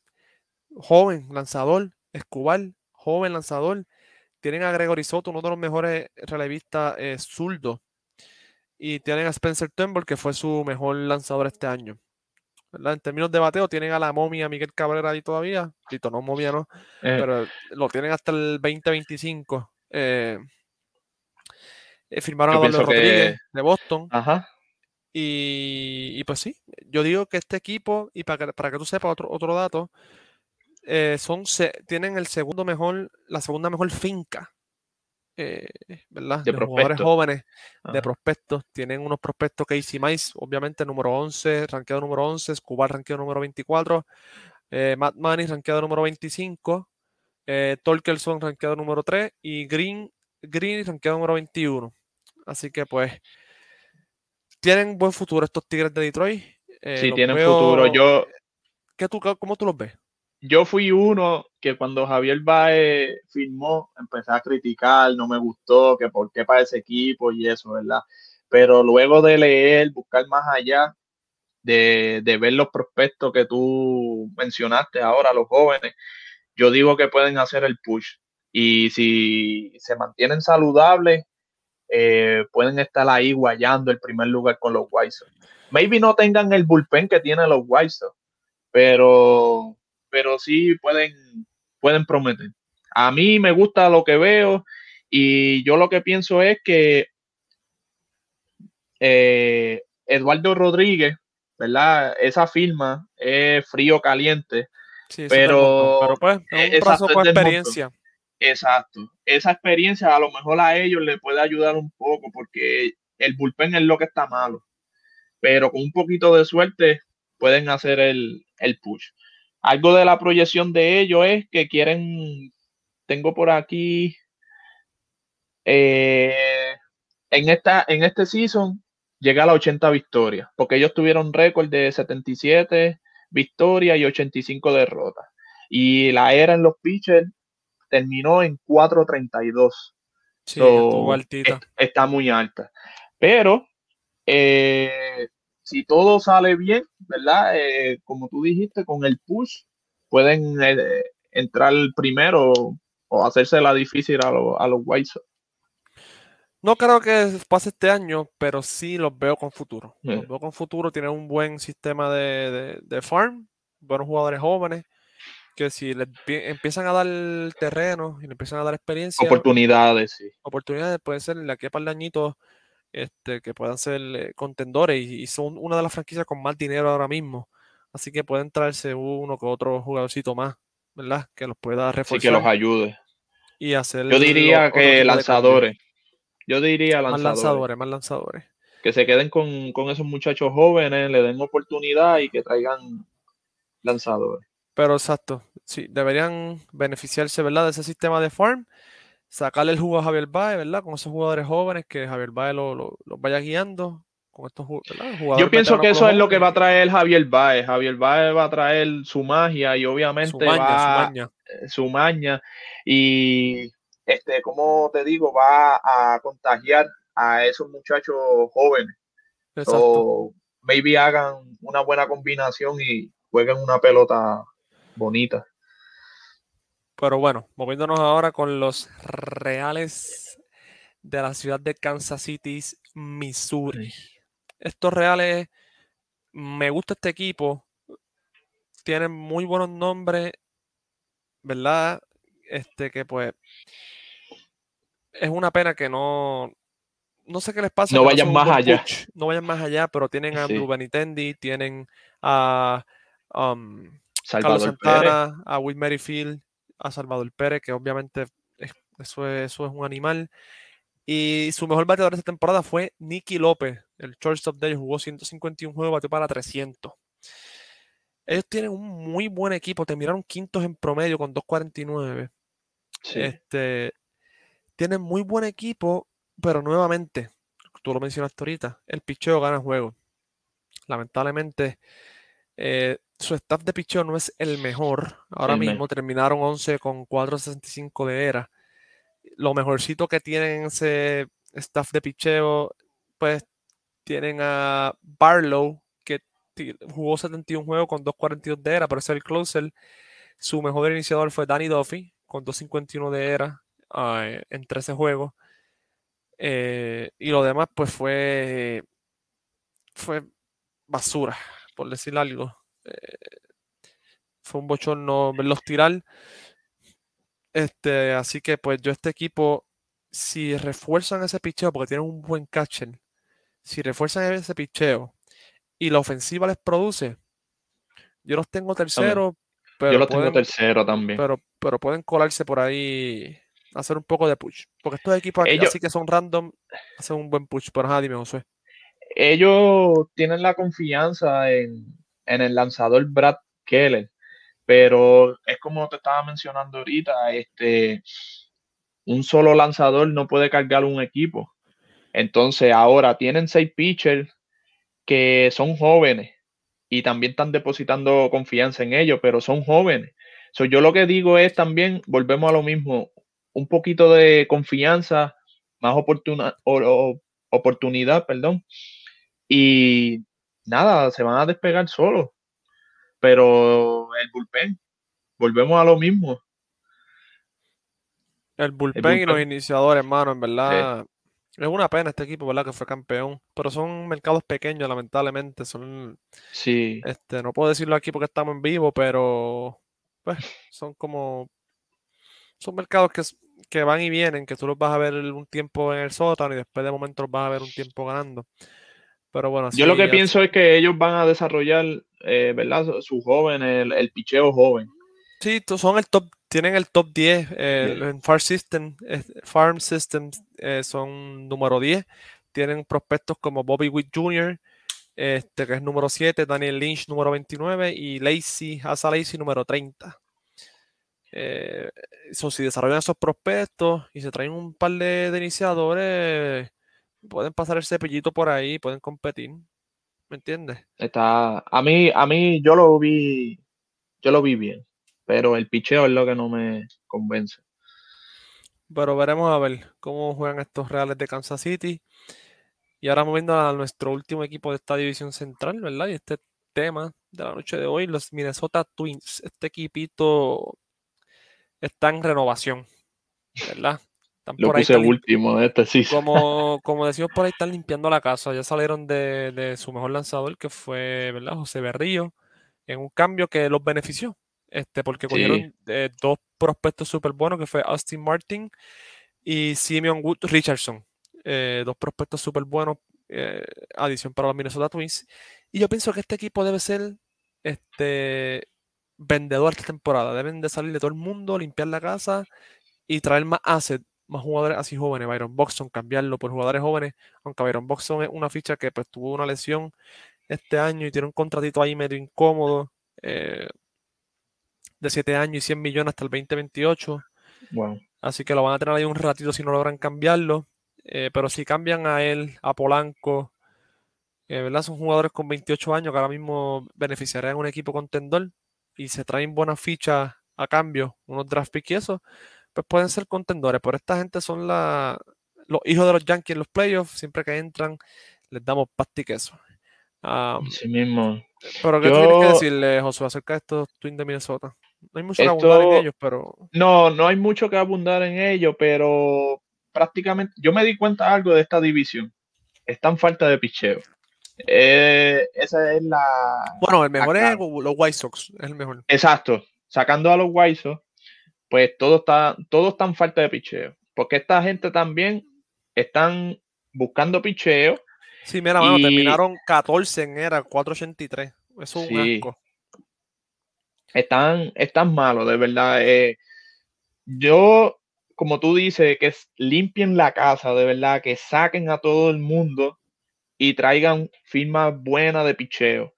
joven lanzador. Escobar, joven lanzador. Tienen a Gregory Soto, uno de los mejores relevistas eh, zurdos. Y tienen a Spencer Turnbull, que fue su mejor lanzador este año. ¿verdad? En términos de bateo, tienen a la momia Miguel Cabrera ahí todavía. Tito, no momia, no. Eh, Pero lo tienen hasta el 2025. Eh, eh, firmaron Yo a que- Rodríguez de Boston. Ajá. Y, y pues sí, yo digo que este equipo, y para que, para que tú sepas otro, otro dato, eh, son, se- tienen el segundo mejor, la segunda mejor finca, eh, ¿verdad? De jugadores prospectos. jóvenes, de prospectos. Tienen unos prospectos Casey Mize, obviamente número 11, rankeado número 11, Escobar rankeado número 24, eh, Matt Manning rankeado número 25, eh, Torkelson rankeado número 3 y Green, Green rankeado número 21. Así que pues tienen buen futuro estos Tigres de Detroit. Sí, tienen veo- futuro. Yo, ¿qué tú, ¿Cómo tú los ves? Yo fui uno que cuando Javier Baez firmó, empecé a criticar, no me gustó, que por qué para ese equipo y eso, ¿verdad? Pero luego de leer, buscar más allá, de, de ver los prospectos que tú mencionaste ahora, los jóvenes, yo digo que pueden hacer el push. Y si se mantienen saludables, eh, pueden estar ahí guayando el primer lugar con los White. Maybe no tengan el bullpen que tienen los White pero, pero sí pueden, pueden prometer. A mí me gusta lo que veo y yo lo que pienso es que eh, Eduardo Rodríguez, ¿verdad? Esa firma es frío caliente. Sí, Pero- pero pues es un brazo con montón. experiencia. Exacto. Esa experiencia a lo mejor a ellos les puede ayudar un poco porque el bullpen es lo que está malo. Pero con un poquito de suerte pueden hacer el, el push. Algo de la proyección de ellos es que quieren, tengo por aquí, eh, en, esta, en este season llega a las 80 victorias, porque ellos tuvieron récord de 77 victorias y 85 derrotas. Y la era en los pitchers terminó en 4.32. Sí, So, altita. est- está muy alta. Pero eh, si todo sale bien, ¿verdad? Eh, como tú dijiste, con el push pueden eh, entrar primero o hacerse la difícil a, los- a los White Sox. No creo que pase este año, pero sí los veo con futuro. Los veo con futuro, tienen un buen sistema de, de- de farm, buenos jugadores jóvenes que si le empie- empiezan a dar terreno y le empiezan a dar experiencia, Oportunidades, sí. oportunidades, puede ser de aquí a par de añitos este, que puedan ser eh, contendores y, y son una de las franquicias con más dinero ahora mismo. Así que pueden traerse uno que otro jugadorcito más, ¿verdad? Que los pueda Sí, reforzar que los ayude. y hacer Yo diría que lanzadores. Yo diría Más lanzadores. lanzadores, más lanzadores. Que se queden con, con esos muchachos jóvenes, le den oportunidad y que traigan lanzadores. Pero exacto, sí, deberían beneficiarse, ¿verdad? De ese sistema de farm, sacarle el jugo a Javier Baez, ¿verdad? Con esos jugadores jóvenes que Javier Baez lo- lo- los vaya guiando con estos ju- ¿verdad? Yo jugadores pienso que eso es lo que va a traer Javier Baez. Javier Baez va a traer su magia y Su obviamente maña, su va maña. su maña y este, como te digo, va a contagiar a esos muchachos jóvenes. Exacto. So, maybe hagan una buena combinación y jueguen una pelota bonita. Pero bueno, moviéndonos ahora con los Reales de la ciudad de Kansas City, Missouri. Estos Reales, me gusta este equipo. Tienen muy buenos nombres, ¿verdad? Este que pues es una pena que no no sé qué les pasa. No vayan más allá. coach. No vayan más allá, pero tienen a Sí. Andrew Benitendi, tienen a um, Salvador Carlos Pérez. Santana, a Will Merrifield, a Salvador Pérez, que obviamente es- eso, es, eso es un animal. Y su mejor bateador de esta temporada fue Nicky López, el shortstop de ellos, jugó 151 juegos, batió para 300. Ellos tienen un muy buen equipo, terminaron quintos en promedio con 2.49. Sí. Este, tienen muy buen equipo, pero nuevamente, tú lo mencionaste ahorita, el picheo gana juego. Lamentablemente, eh, su staff de picheo no es el mejor. Ahora El me- mismo terminaron 11 con 4.65 de era. Lo mejorcito que tienen en ese staff de picheo, pues tienen a Barlow, que jugó 71 juegos con 2.42 de era, pero es el closer. Su mejor iniciador fue Danny Duffy, con 2.51 de era ah, en 13 juegos. Eh, y lo demás, pues fue, fue basura, por decir algo. Eh, fue un bochorno verlos tirar. Este, así que pues yo este equipo, si refuerzan ese picheo, porque tienen un buen catcher, si refuerzan ese picheo y la ofensiva les produce, yo los tengo tercero, pero Yo lo tengo pueden, tercero también. pero, pero pueden colarse por ahí, hacer un poco de push. Porque estos equipos aquí, Ellos- así que son random, hacen un buen push. Pero ajá, dime, Josué. Ellos tienen la confianza en, en el lanzador Brad Keller, pero es como te estaba mencionando ahorita, este, un solo lanzador no puede cargar un equipo. Entonces ahora tienen seis pitchers que son jóvenes y también están depositando confianza en ellos, pero son jóvenes. So, yo lo que digo es también, volvemos a lo mismo, un poquito de confianza, más oportuna, o- oportunidad, perdón, y nada, se van a despegar solos. Pero el bullpen, volvemos a lo mismo. El bullpen y los iniciadores, hermano, en verdad. Es una pena este equipo, ¿verdad? Que fue campeón. Pero son mercados pequeños, lamentablemente. Son, Sí, este, no puedo decirlo aquí porque estamos en vivo, pero pues, son como. Son mercados que, que van y vienen, que tú los vas a ver un tiempo en el sótano y después de momento los vas a ver un tiempo ganando. Pero bueno, yo lo que pienso es que ellos van a desarrollar, eh, ¿verdad? Su- joven, el, el picheo joven. Sí, son el top, tienen el top 10 eh, Yeah. en Farm System, eh, Farm Systems eh, son número 10. Tienen prospectos como Bobby Witt Jr., este, que es número 7, Daniel Lynch número 29 y Lacey, Asa Lacey número 30. Eh, so, si desarrollan esos prospectos y se traen un par de, de iniciadores, pueden pasar el cepillito por ahí, pueden competir. ¿Me entiendes? Está, a mí, a mí yo lo vi, yo lo vi bien, pero el picheo es lo que no me convence. Pero veremos a ver cómo juegan estos Reales de Kansas City. Y ahora moviendo a nuestro último equipo de esta división central, ¿verdad? Y este tema de la noche de hoy, los Minnesota Twins. Este equipito está en renovación, ¿verdad? Están Lo por ahí, puse lim- último de este sí. como, como decimos por ahí, están limpiando la casa. Ya salieron de, de su mejor lanzador, que fue, ¿verdad? José Berrío, en un cambio que los benefició. este, porque Sí. cogieron eh, dos prospectos súper buenos, que fue Austin Martin y Simeon Wood Richardson. Eh, dos prospectos súper buenos, eh, adición para los Minnesota Twins. Y yo pienso que este equipo debe ser este, vendedor esta temporada. Deben de salir de todo el mundo, limpiar la casa y traer más assets, más jugadores así jóvenes. Byron Boxton, cambiarlo por jugadores jóvenes. Aunque Byron Boxton es una ficha que pues, tuvo una lesión este año y tiene un contratito ahí medio incómodo. eh, de 7 años y 100 millones hasta el 2028. Wow. Así que lo van a tener ahí un ratito si no logran cambiarlo. Eh, pero si cambian a él, a Polanco, eh, ¿verdad? Son jugadores con 28 años que ahora mismo beneficiarían a un equipo contendor y se traen buenas fichas a cambio, unos draft picks y eso, pues pueden ser contendores. Pero esta gente son la, los hijos de los Yankees en los playoffs. Siempre que entran, les damos pasta y queso. Ah, Sí mismo. pero ¿qué tú tienes que Yo- decirle, Josué, acerca de estos Twins de Minnesota? No hay mucho que abundar en ellos, pero No, no hay mucho que abundar en ello, pero prácticamente yo me di cuenta algo de esta división. Está en falta de picheo. Eh, esa es la. bueno, el mejor es los White Sox, es el mejor. Exacto. Sacando a los White Sox, pues todo está, todo está en falta de picheo. Porque esta gente también están buscando picheo. Sí, mira, mano, Y- terminaron 14 en era 483. Eso es un asco. Están, están malos, de verdad. Eh, yo, como tú dices, que limpien la casa, de verdad, que saquen a todo el mundo y traigan firmas buenas de picheo.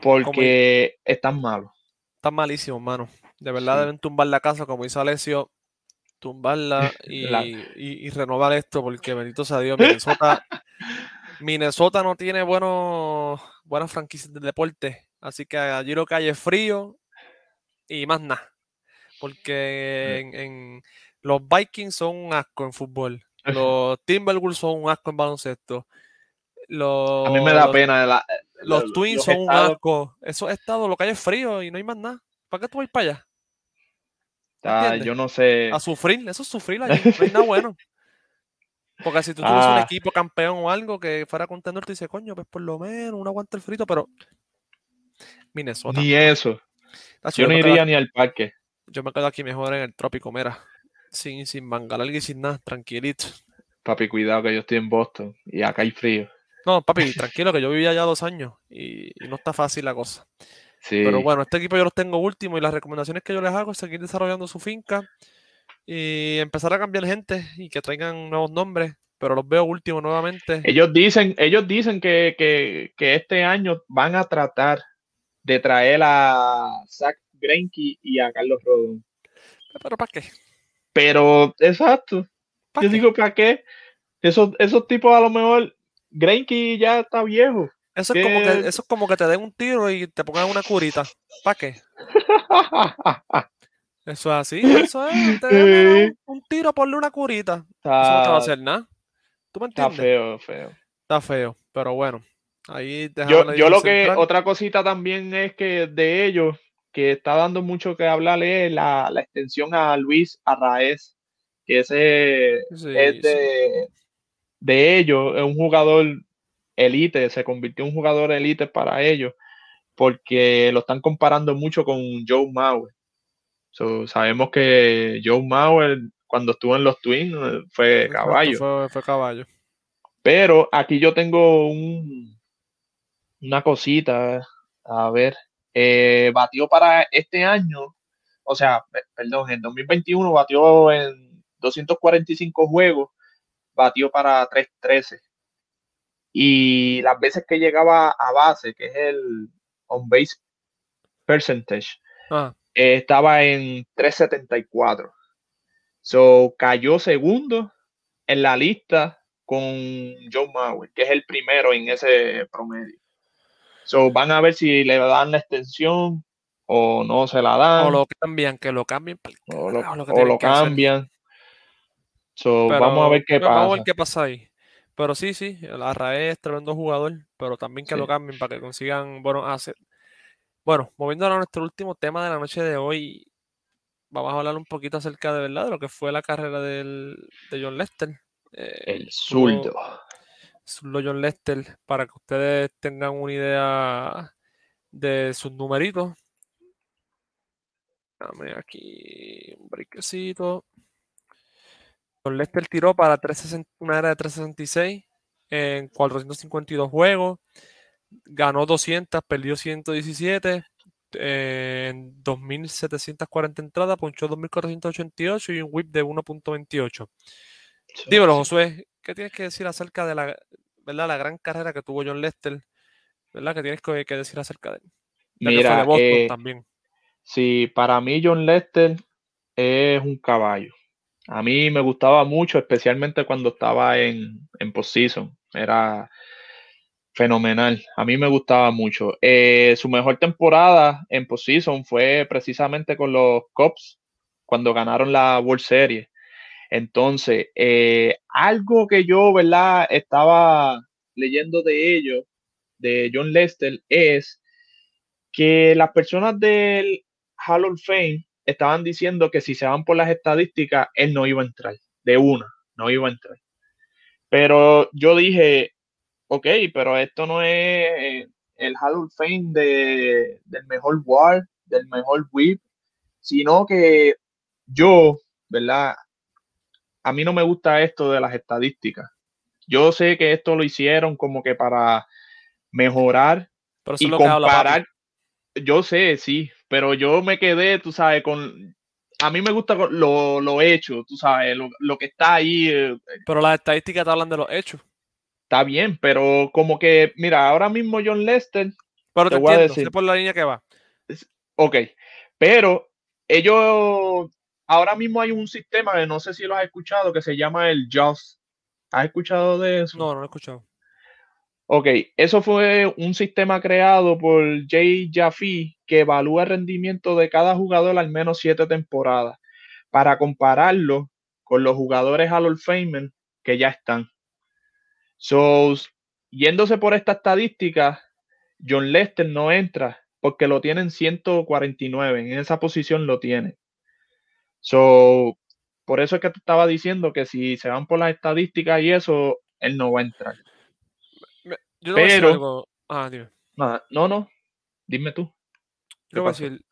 Porque están malos. Están malísimos, mano. De verdad Sí. deben tumbar la casa, como hizo Alessio, tumbarla y, La- y- y renovar esto, porque bendito sea Dios, Minnesota, Minnesota no tiene buenos, buenas franquicias de deporte. Así que allí lo que hay es frío y más nada. Porque en, en- los Vikings son un asco en fútbol. Los Timberwolves son un asco en baloncesto. Los, A mí me da pena. la- Los los- Twins los son un asco. Esos estados, lo que hay es frío y no hay más nada. ¿Para qué tú vas para allá? Ah, yo no sé. A sufrir, eso es sufrir allí. No nada bueno. Porque si tú tuvieses un Ah. equipo campeón o algo que fuera contendor, tú dices, coño, pues por lo menos uno aguanta el frito, pero Minnesota. Ni eso. Tacho, Yo no quedo iría ni al parque. yo me quedo aquí mejor en el trópico, mira. Sin, sin manga larga y sin nada, tranquilito. Papi, cuidado que yo estoy en Boston y acá hay frío. No, papi, tranquilo, que yo vivía allá dos años y, y no está fácil la cosa. Sí. Pero bueno, este equipo yo los tengo último y las recomendaciones que yo les hago es seguir desarrollando su finca y empezar a cambiar gente y que traigan nuevos nombres, pero los veo último nuevamente. Ellos dicen, ellos dicen que, que, que este año van a tratar de traer a Zach Greinke y a Carlos Rodón. Pero ¿para qué? Pero, exacto. ¿Pa' Yo qué? digo, ¿para qué? Esos, esos tipos a lo mejor, Greinke ya está viejo. Eso es, como que, eso es como que te den un tiro y te pongan una curita. ¿Para qué? Eso es así, eso es. Te den mira, un, un tiro, ponle una curita. Eso no te va a está, hacer nada. ¿Tú me está entiendes? feo, feo. Está feo, pero bueno. Ahí Yo, yo lo que, otra cosita también es que de ellos, que está dando mucho que hablar, es la, la extensión a Luis Arraez, que ese Sí, es sí. de, de ellos, es un jugador elite, se convirtió en un jugador elite para ellos, porque lo están comparando mucho con Joe Mauer. So, sabemos que Joe Mauer, cuando estuvo en los Twins, fue caballo. Fue, fue caballo. Pero aquí yo tengo un, una cosita, a ver, eh, batió para este año, o sea, pe- perdón, en 2021 batió en 245 juegos, batió para 313. Y las veces que llegaba a base, que es el on base percentage, Ah, eh, estaba en 374. So cayó segundo en la lista con John Mauer, que es el primero en ese promedio. So van a ver si le dan la extensión o no se la dan o lo cambian, que lo cambien o lo, o lo cambian. So Pero, vamos a ver qué pues, Vamos a pasa. ver qué pasa ahí. Pero sí, sí, el Arraez es tremendo jugador, pero también que lo cambien para que consigan buenos assets. Bueno, moviendo a nuestro último tema de la noche de hoy, vamos a hablar un poquito acerca de verdad de lo que fue la carrera del, de John Lester. Eh, El zurdo. zurdo John Lester, para que ustedes tengan una idea de sus numeritos. Dame aquí un briquecito. John Lester tiró para 360 una era de 366 en 452 juegos. Ganó 200, perdió 117. eh, en 2.740 entradas, ponchó 2.488 y un whip de 1.28. Dímelo, Josué, ¿qué tienes que decir acerca de la, ¿verdad? la gran carrera que tuvo John Lester? ¿Verdad? ¿Qué tienes que, que decir acerca de él? Ya que fue Mira, de Boston eh, también. Sí, para mí John Lester es un caballo. A mí me gustaba mucho, especialmente cuando estaba en, en postseason. Era fenomenal. A mí me gustaba mucho. Eh, su mejor temporada en postseason fue precisamente con los Cubs, cuando ganaron la World Series. Entonces, eh, algo que yo, ¿verdad? Estaba leyendo de ellos, de John Lester, es que las personas del Hall of Fame estaban diciendo que si se van por las estadísticas, él no iba a entrar, de una, no iba a entrar. Pero yo dije, ok, pero esto no es eh, el Hall of Fame de, del mejor WAR, del mejor whip, sino que yo, ¿verdad? A mí no me gusta esto de las estadísticas. Yo sé que esto lo hicieron como que para mejorar Pero y que habla comparar. Yo sé, sí, pero yo me quedé, tú sabes, con. A mí me gusta lo, lo hecho, tú sabes, lo, lo que está ahí eh, Pero las estadísticas te hablan de los hechos. está bien, pero como que, mira, ahora mismo John Lester, Pero Te te, voy a entiendo, decir. sé por la línea que va. ok, pero ellos, ahora mismo hay un sistema no sé si lo has escuchado, que se llama el JAWS. ¿Has escuchado de eso? No, no lo he escuchado. Ok, eso fue un sistema creado por Jay Jaffe que evalúa el rendimiento de cada jugador al menos siete temporadas para compararlo con los jugadores Hall of Fame que ya están. So, yéndose por esta estadística, John Lester no entra porque lo tienen 149, en esa posición lo tiene. So, por eso es que te estaba diciendo que si se van por las estadísticas y eso, él no va a entrar. Yo te voy a decir Pero- algo. Ah, dime. Nada, no, no, dime tú. ¿Qué Yo voy a decir,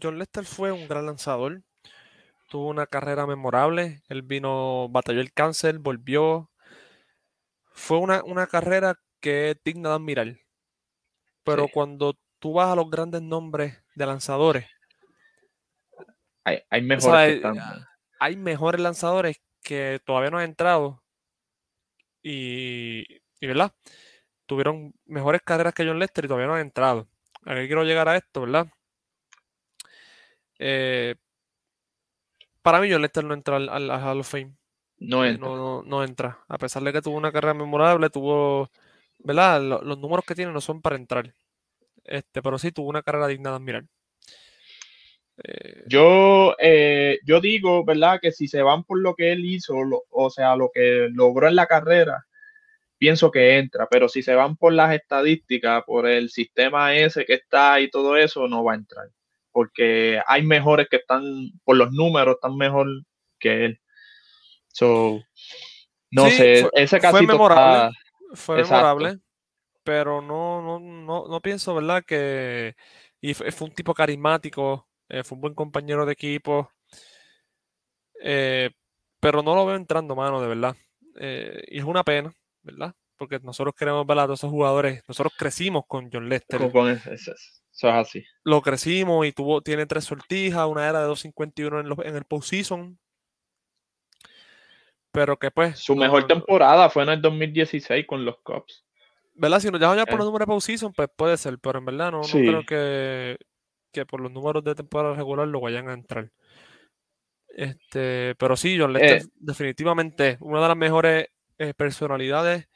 John Lester fue un gran lanzador. Tuvo una carrera memorable. Él vino, batalló el cáncer, volvió. Fue una, una carrera que es digna de admirar. Pero Sí. cuando tú vas a los grandes nombres de lanzadores, Hay, hay mejores. Ah, hay mejores lanzadores que todavía no han entrado. Y, y, ¿verdad? Tuvieron mejores carreras que John Lester y todavía no han entrado. A qué quiero llegar a esto, ¿verdad? Eh, para mí, John Lester no entra al, al- al Hall of Fame. No Eh, entra. no, no- no entra. A pesar de que tuvo una carrera memorable, tuvo, ¿verdad? Lo- los números que tiene no son para entrar. Este, pero sí tuvo una carrera digna de admirar. Eh, Yo, eh, yo digo, ¿verdad? Que si se van por lo que él hizo, lo- o sea, lo que logró en la carrera, pienso que entra. Pero si se van por las estadísticas, por el sistema ese que está y todo eso, no va a entrar. Porque hay mejores que están, por los números, están mejor que él. So, no Sí, sé, fue- ese fue casito memorable. está- fue exacto. memorable, pero no, no, no, no pienso, ¿verdad? Que y fue, fue un tipo carismático, eh, fue un buen compañero de equipo, eh, pero no lo veo entrando, mano, de verdad. Eh, y es una pena, ¿verdad? Porque nosotros queremos ver a todos esos jugadores. Nosotros crecimos con John Lester. eso es así. Lo crecimos y tuvo, tiene tres sortijas, una era de 2.51 en, los- en el postseason. Pero que pues. Su no- mejor temporada fue en el 2016 con los Cubs. ¿Verdad? Si nos dejamos ya por Eh. los números de postseason, pues puede ser, pero en verdad no, creo que, que por los números de temporada regular lo vayan a entrar. Este, pero sí, John Lester Eh. definitivamente una de las mejores eh, personalidades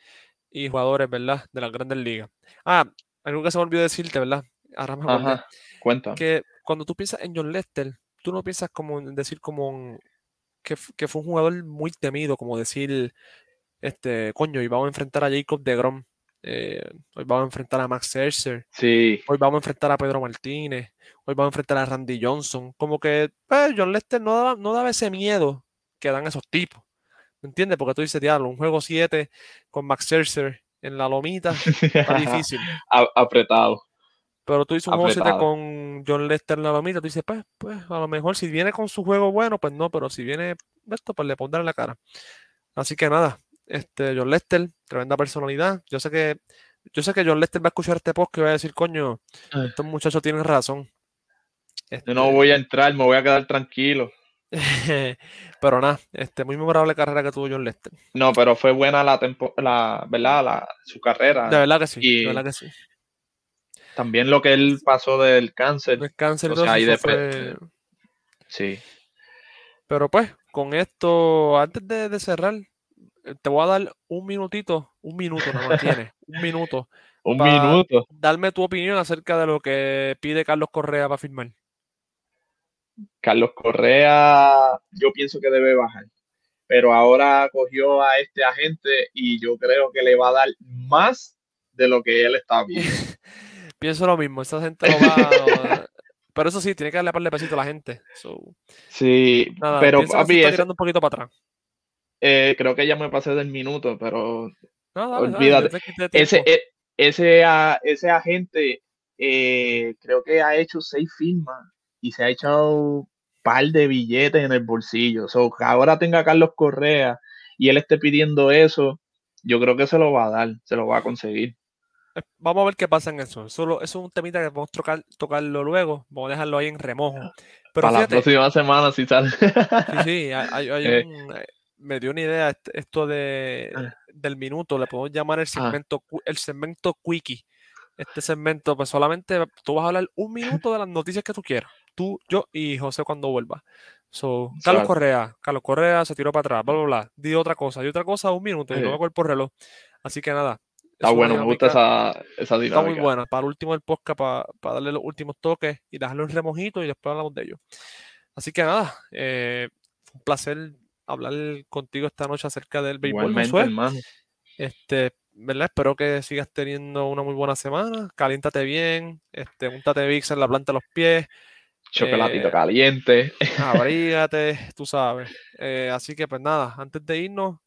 y jugadores, ¿verdad? De las grandes ligas. Ah, algo que se me olvidó decirte, ¿verdad? Ahora me. Ajá, cuéntame. Que cuando tú piensas en John Lester, tú no piensas como en decir como un- que, que fue un jugador muy temido, como decir, este, coño, y vamos a enfrentar a Jacob DeGrom, eh, hoy vamos a enfrentar a Max Scherzer, Sí, hoy vamos a enfrentar a Pedro Martínez, hoy vamos a enfrentar a Randy Johnson, como que pues, John Lester no daba, no daba ese miedo que dan esos tipos, ¿me entiendes? Porque tú dices, diablo, un juego 7 con Max Scherzer en la lomita, está difícil. A- apretado. Pero tú dices un juego 7 Apretado. con John Lester en la lomita, tú dices, pues, pues, a lo mejor si viene con su juego bueno, pues no, pero si viene esto, pues le pondrán en la cara. Así que nada, este, John Lester, tremenda personalidad. Yo sé que, yo sé que John Lester va a escuchar este post y va a decir, coño, Ah. estos muchachos tienen razón. Yo no voy a entrar, me voy a quedar tranquilo. Pero nada, este, muy memorable carrera que tuvo John Lester. No, pero fue buena la tempo, la, ¿verdad? La, su carrera. De verdad que sí, Y- de verdad que sí. También lo que él pasó del cáncer. El cáncer o sea, ahí fue- Sí. Pero pues, con esto, antes de, de cerrar, eh, te voy a dar un minutito, un minuto nada más tienes, un minuto. Un minuto. Darme tu opinión acerca de lo que pide Carlos Correa para firmar. Carlos Correa, yo pienso que debe bajar. Pero ahora cogió a este agente y yo creo que le va a dar más de lo que él está viendo. Pienso lo mismo, esa gente lo va. Pero eso sí, tiene que darle par de pesitos a la gente. So, Sí, nada, pero papi, está tirando un poquito para atrás. eh, creo que ya me pasé del minuto, pero No, dale, dale, Olvídate. ese, e- ese agente eh, creo que ha hecho seis firmas y se ha echado un par de billetes en el bolsillo. So, que ahora tenga a Carlos Correa y él esté pidiendo eso, yo creo que se lo va a dar, se lo va a conseguir. Eh, Vamos a ver qué pasa en eso. Solo, eso es un temita que podemos tocar, tocarlo luego. Vamos a dejarlo ahí en remojo. Pero Para la fíjate, próxima semana, si sale. Sí, sí, hay, Eh. un- eh, me dio una idea est- esto de, Ah. del minuto, le podemos llamar el Ah. segmento, el segmento quickie. Este segmento, pues solamente tú vas a hablar un minuto de las noticias que tú quieras. Tú, yo y José cuando vuelva. So, Carlos. Correa, Carlos Correa se tiró para atrás, bla, bla, bla. Di otra cosa, di otra cosa, un minuto, y no me acuerdo por reloj. Así que nada. Está bueno, me gusta dinámica- esa, esa Está muy dinámica. buena. Para el último del podcast, para, para darle los últimos toques y dejarlo en remojito y después hablamos de ello. Así que nada, eh, fue un placer hablar contigo esta noche acerca del béisbol. Hermano. Este, ¿verdad? Espero que sigas teniendo una muy buena semana. Caliéntate bien, este, úntate VIX en la planta de los pies, Chocolatito Eh, caliente. abrígate, tú sabes. Eh, así que pues nada, antes de irnos,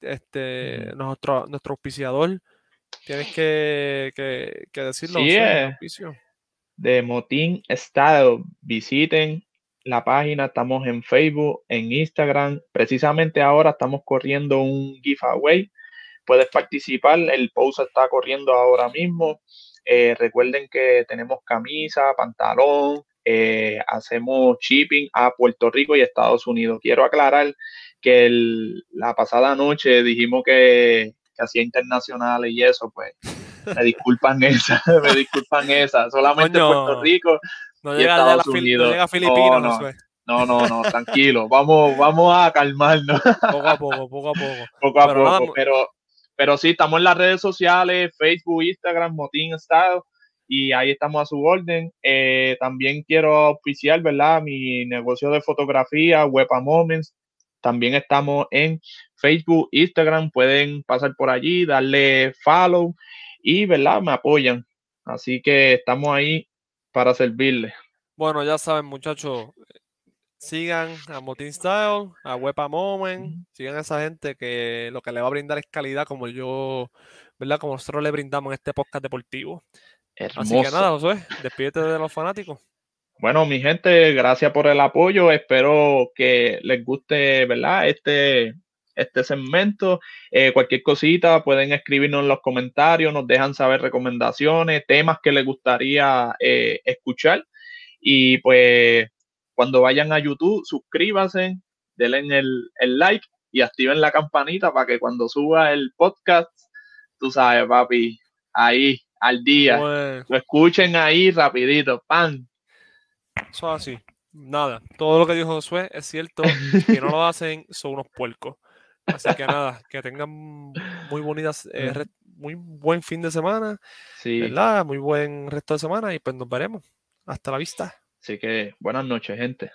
este, nuestro, nuestro auspiciador, tienes que, que, que decirlo. Sí, eh. de Motín Style. Visiten la página, estamos en Facebook, en Instagram. Precisamente ahora estamos corriendo un giveaway. Puedes participar, el post está corriendo ahora mismo. Eh, recuerden que tenemos camisa, pantalón, eh, hacemos shipping a Puerto Rico y Estados Unidos. Quiero aclarar que el- la pasada noche dijimos que, que hacía internacionales y eso, pues me disculpan esa, me disculpan esa. Solamente Coño. Puerto Rico No y llega, Estados la Fil- no Unidos. llega a Filipinas, no. No, no, no, tranquilo. Vamos, vamos a calmarnos Poco a poco, poco a poco. poco a Pero poco. Pero, pero sí, estamos en las redes sociales, Facebook, Instagram, Motín Style, y ahí estamos a su orden. Eh, también quiero oficiar, ¿verdad? Mi negocio de fotografía, Wepa Moments. También estamos en Facebook, Instagram. Pueden pasar por allí, darle follow y, ¿verdad? Me apoyan. Así que estamos ahí para servirles. Bueno, ya saben, muchachos, sigan a Motin Style, a Wepa Moment, sigan a esa gente que lo que le va a brindar es calidad como yo, ¿verdad? Como nosotros le brindamos en este podcast deportivo. Hermoso. Así que nada, Josué, despídete de los fanáticos. Bueno, mi gente, gracias por el apoyo. Espero que les guste, ¿verdad? Este, este segmento. Eh, cualquier cosita pueden escribirnos en los comentarios, nos dejan saber recomendaciones, temas que les gustaría eh, escuchar. Y pues cuando vayan a YouTube, suscríbanse, denle el, el like y activen la campanita para que cuando suba el podcast, tú sabes, papi, ahí al día. Bueno, Lo escuchen ahí rapidito, pan. eso es así. Nada, todo lo que dijo Josué es cierto. Si no lo hacen, son unos puercos. Así que nada, que tengan muy bonitas, eh, muy buen fin de semana, Sí. ¿verdad? Muy buen resto de semana y pues nos veremos. Hasta la vista. Así que buenas noches, gente.